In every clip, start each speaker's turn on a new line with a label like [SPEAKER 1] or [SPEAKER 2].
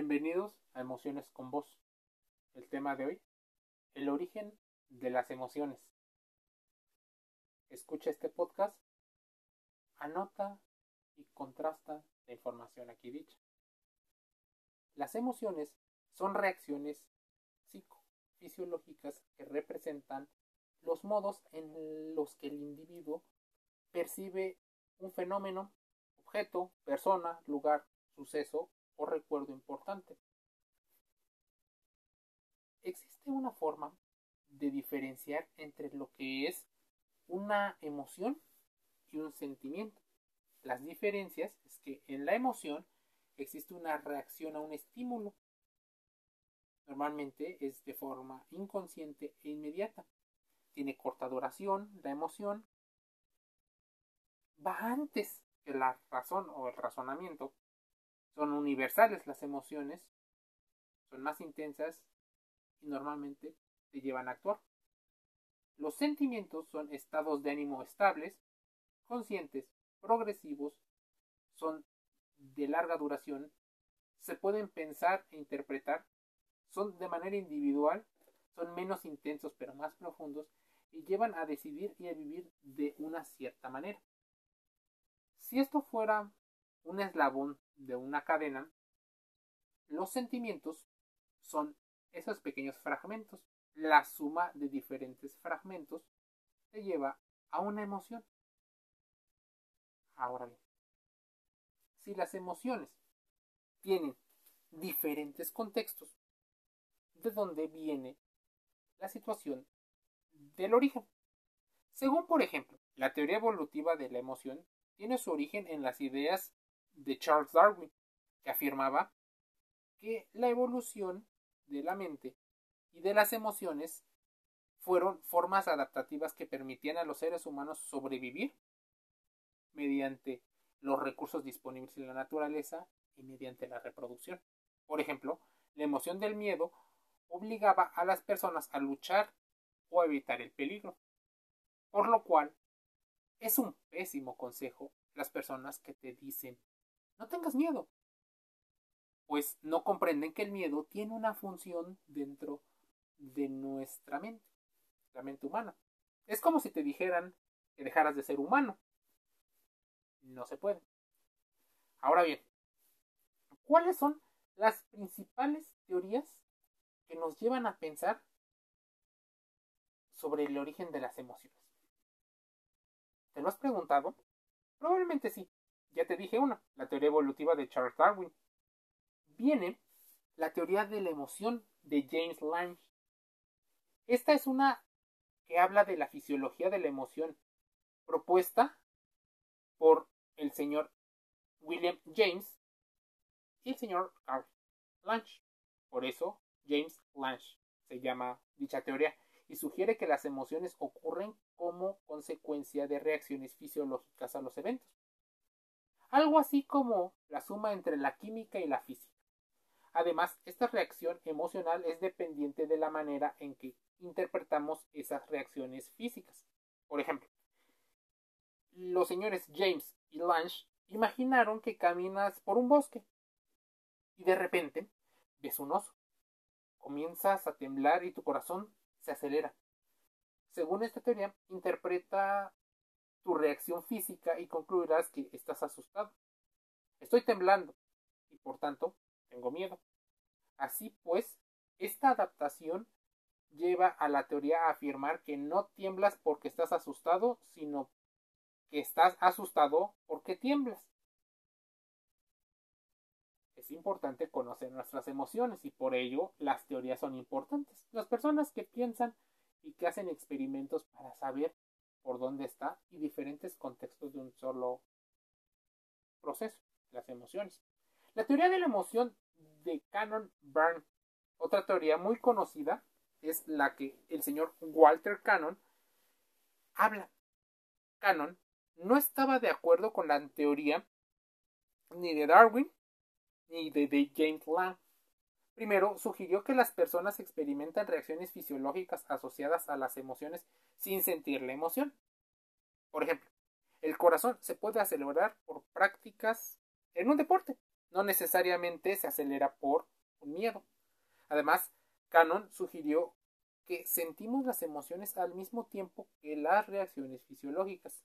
[SPEAKER 1] Bienvenidos a Emociones con Vos. El tema de hoy, el origen de las emociones. Escucha este podcast, anota y contrasta la información aquí dicha. Las emociones son reacciones psicofisiológicas que representan los modos en los que el individuo percibe un fenómeno, objeto, persona, lugar, suceso o recuerdo importante. Existe una forma de diferenciar entre lo que es una emoción y un sentimiento. Las diferencias es que en la emoción existe una reacción a un estímulo. Normalmente es de forma inconsciente e inmediata. Tiene corta duración, la emoción va antes que la razón o el razonamiento. Son universales las emociones, son más intensas y normalmente te llevan a actuar. Los sentimientos son estados de ánimo estables, conscientes, progresivos, son de larga duración, se pueden pensar e interpretar, son de manera individual, son menos intensos pero más profundos y llevan a decidir y a vivir de una cierta manera. Si esto fuera un eslabón de una cadena, los sentimientos son esos pequeños fragmentos. La suma de diferentes fragmentos te lleva a una emoción. Ahora bien, si las emociones tienen diferentes contextos, ¿de dónde viene la situación del origen? Según, por ejemplo, la teoría evolutiva de la emoción tiene su origen en las ideas de Charles Darwin, que afirmaba que la evolución de la mente y de las emociones fueron formas adaptativas que permitían a los seres humanos sobrevivir mediante los recursos disponibles en la naturaleza y mediante la reproducción. Por ejemplo, la emoción del miedo obligaba a las personas a luchar o a evitar el peligro, por lo cual es un pésimo consejo las personas que te dicen no tengas miedo, pues no comprenden que el miedo tiene una función dentro de nuestra mente, la mente humana. Es como si te dijeran que dejaras de ser humano. No se puede. Ahora bien, ¿cuáles son las principales teorías que nos llevan a pensar sobre el origen de las emociones? ¿Te lo has preguntado? Probablemente sí. Ya te dije una, la teoría evolutiva de Charles Darwin. Viene la teoría de la emoción de James Lange. Esta es una que habla de la fisiología de la emoción, propuesta por el señor William James y el señor Carl Lange. Por eso James Lange se llama dicha teoría y sugiere que las emociones ocurren como consecuencia de reacciones fisiológicas a los eventos. Algo así como la suma entre la química y la física. Además, esta reacción emocional es dependiente de la manera en que interpretamos esas reacciones físicas. Por ejemplo, los señores James y Lange imaginaron que caminas por un bosque y de repente ves un oso. Comienzas a temblar y tu corazón se acelera. Según esta teoría, interpreta tu reacción física y concluirás que estás asustado. Estoy temblando y por tanto tengo miedo. Así pues, esta adaptación lleva a la teoría a afirmar que no tiemblas porque estás asustado, sino que estás asustado porque tiemblas. Es importante conocer nuestras emociones y por ello las teorías son importantes. Las personas que piensan y que hacen experimentos para saber por dónde está y diferentes contextos de un solo proceso, las emociones. La teoría de la emoción de Canon Byrne, otra teoría muy conocida, es la que el señor Walter Cannon habla. Cannon no estaba de acuerdo con la teoría ni de Darwin ni de, James Lang. Primero, sugirió que las personas experimentan reacciones fisiológicas asociadas a las emociones sin sentir la emoción. Por ejemplo, el corazón se puede acelerar por prácticas en un deporte, no necesariamente se acelera por un miedo. Además, Cannon sugirió que sentimos las emociones al mismo tiempo que las reacciones fisiológicas.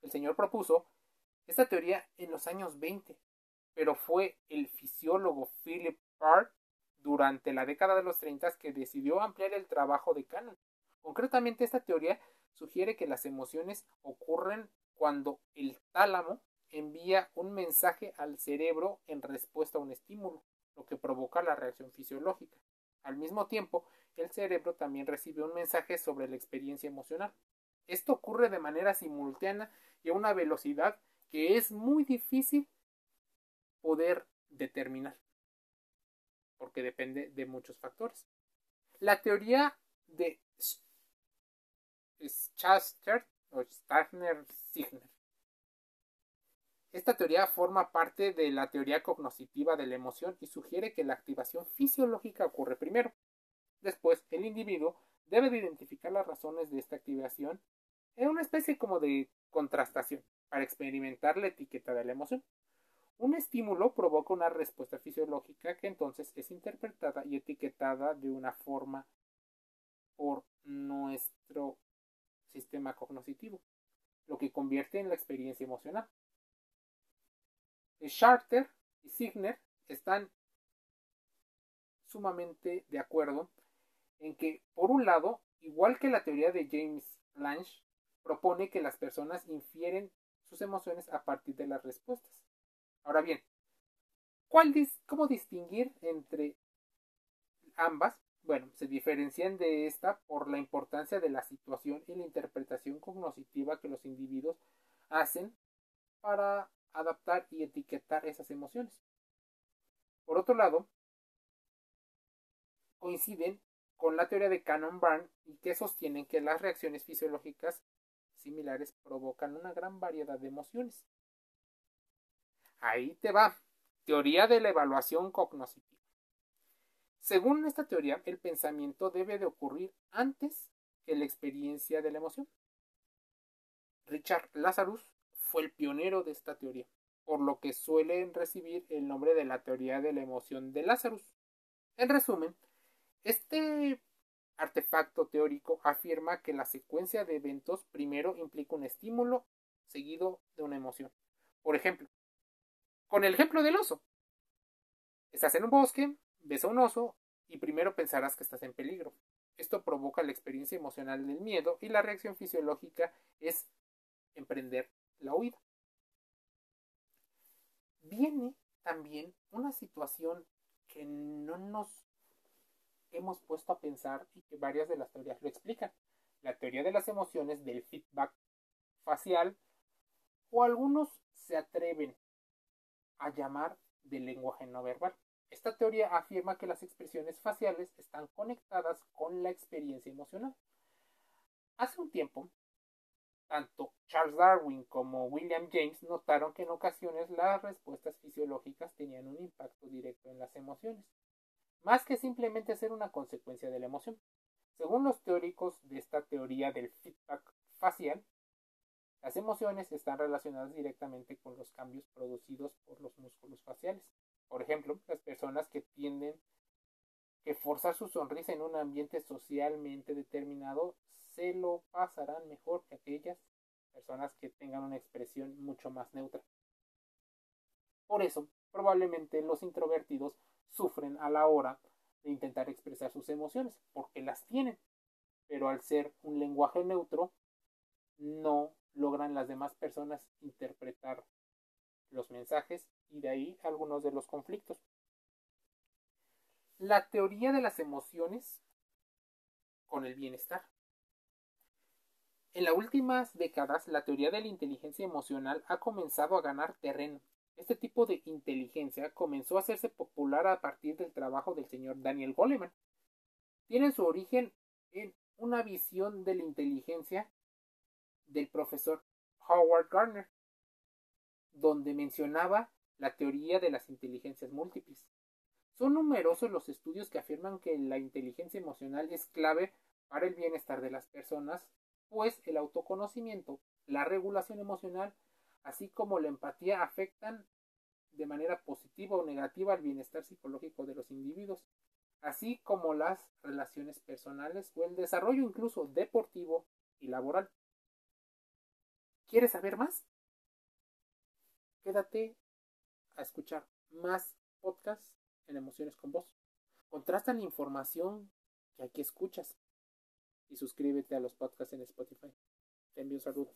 [SPEAKER 1] El señor propuso esta teoría en los años 20, pero fue el fisiólogo Philip Durante la década de los 30 que decidió ampliar el trabajo de Cannon. Concretamente, esta teoría sugiere que las emociones ocurren cuando el tálamo envía un mensaje al cerebro en respuesta a un estímulo, lo que provoca la reacción fisiológica. Al mismo tiempo, el cerebro también recibe un mensaje sobre la experiencia emocional. Esto ocurre de manera simultánea y a una velocidad que es muy difícil poder determinar, porque depende de muchos factores. La teoría de Schachter o Stachner-Signer. Esta teoría forma parte de la teoría cognoscitiva de la emoción y sugiere que la activación fisiológica ocurre primero. Después, el individuo debe de identificar las razones de esta activación en una especie como de contrastación para experimentar la etiqueta de la emoción. Un estímulo provoca una respuesta fisiológica que entonces es interpretada y etiquetada de una forma por nuestro sistema cognitivo, lo que convierte en la experiencia emocional. Charter y Signer están sumamente de acuerdo en que, por un lado, igual que la teoría de James Lange, propone que las personas infieren sus emociones a partir de las respuestas. Ahora bien, ¿cuál ¿cómo distinguir entre ambas? Bueno, se diferencian de esta por la importancia de la situación y la interpretación cognoscitiva que los individuos hacen para adaptar y etiquetar esas emociones. Por otro lado, coinciden con la teoría de Cannon-Barn y que sostienen que las reacciones fisiológicas similares provocan una gran variedad de emociones. Ahí te va. Teoría de la evaluación cognoscitiva. Según esta teoría, el pensamiento debe de ocurrir antes que la experiencia de la emoción. Richard Lazarus fue el pionero de esta teoría, por lo que suelen recibir el nombre de la teoría de la emoción de Lazarus. En resumen, este artefacto teórico afirma que la secuencia de eventos primero implica un estímulo seguido de una emoción. Por ejemplo, con el ejemplo del oso. Estás en un bosque, ves a un oso y primero pensarás que estás en peligro. Esto provoca la experiencia emocional del miedo y la reacción fisiológica es emprender la huida. Viene también una situación que no nos hemos puesto a pensar y que varias de las teorías lo explican. La teoría de las emociones del feedback facial o algunos se atreven a llamar del lenguaje no verbal. Esta teoría afirma que las expresiones faciales están conectadas con la experiencia emocional. Hace un tiempo tanto Charles Darwin como William James notaron que en ocasiones las respuestas fisiológicas tenían un impacto directo en las emociones, más que simplemente ser una consecuencia de la emoción. Según los teóricos de esta teoría del feedback facial, las emociones están relacionadas directamente con los cambios producidos por los músculos faciales. Por ejemplo, las personas que tienden que forzar su sonrisa en un ambiente socialmente determinado se lo pasarán mejor que aquellas personas que tengan una expresión mucho más neutra. Por eso, probablemente los introvertidos sufren a la hora de intentar expresar sus emociones, porque las tienen, pero al ser un lenguaje neutro, no logran las demás personas interpretar los mensajes y de ahí algunos de los conflictos. La teoría de las emociones con el bienestar. En las últimas décadas, la teoría de la inteligencia emocional ha comenzado a ganar terreno. Este tipo de inteligencia comenzó a hacerse popular a partir del trabajo del señor Daniel Goleman. Tiene su origen en una visión de la inteligencia del profesor Howard Gardner, donde mencionaba la teoría de las inteligencias múltiples. Son numerosos los estudios que afirman que la inteligencia emocional es clave para el bienestar de las personas pues el autoconocimiento, la regulación emocional, así como la empatía afectan de manera positiva o negativa al bienestar psicológico de los individuos, así como las relaciones personales o el desarrollo incluso deportivo y laboral. ¿Quieres saber más? Quédate a escuchar más podcasts en Emociones con Vos. Contrasta la información que aquí escuchas y suscríbete a los podcasts en Spotify. Te envío un saludo.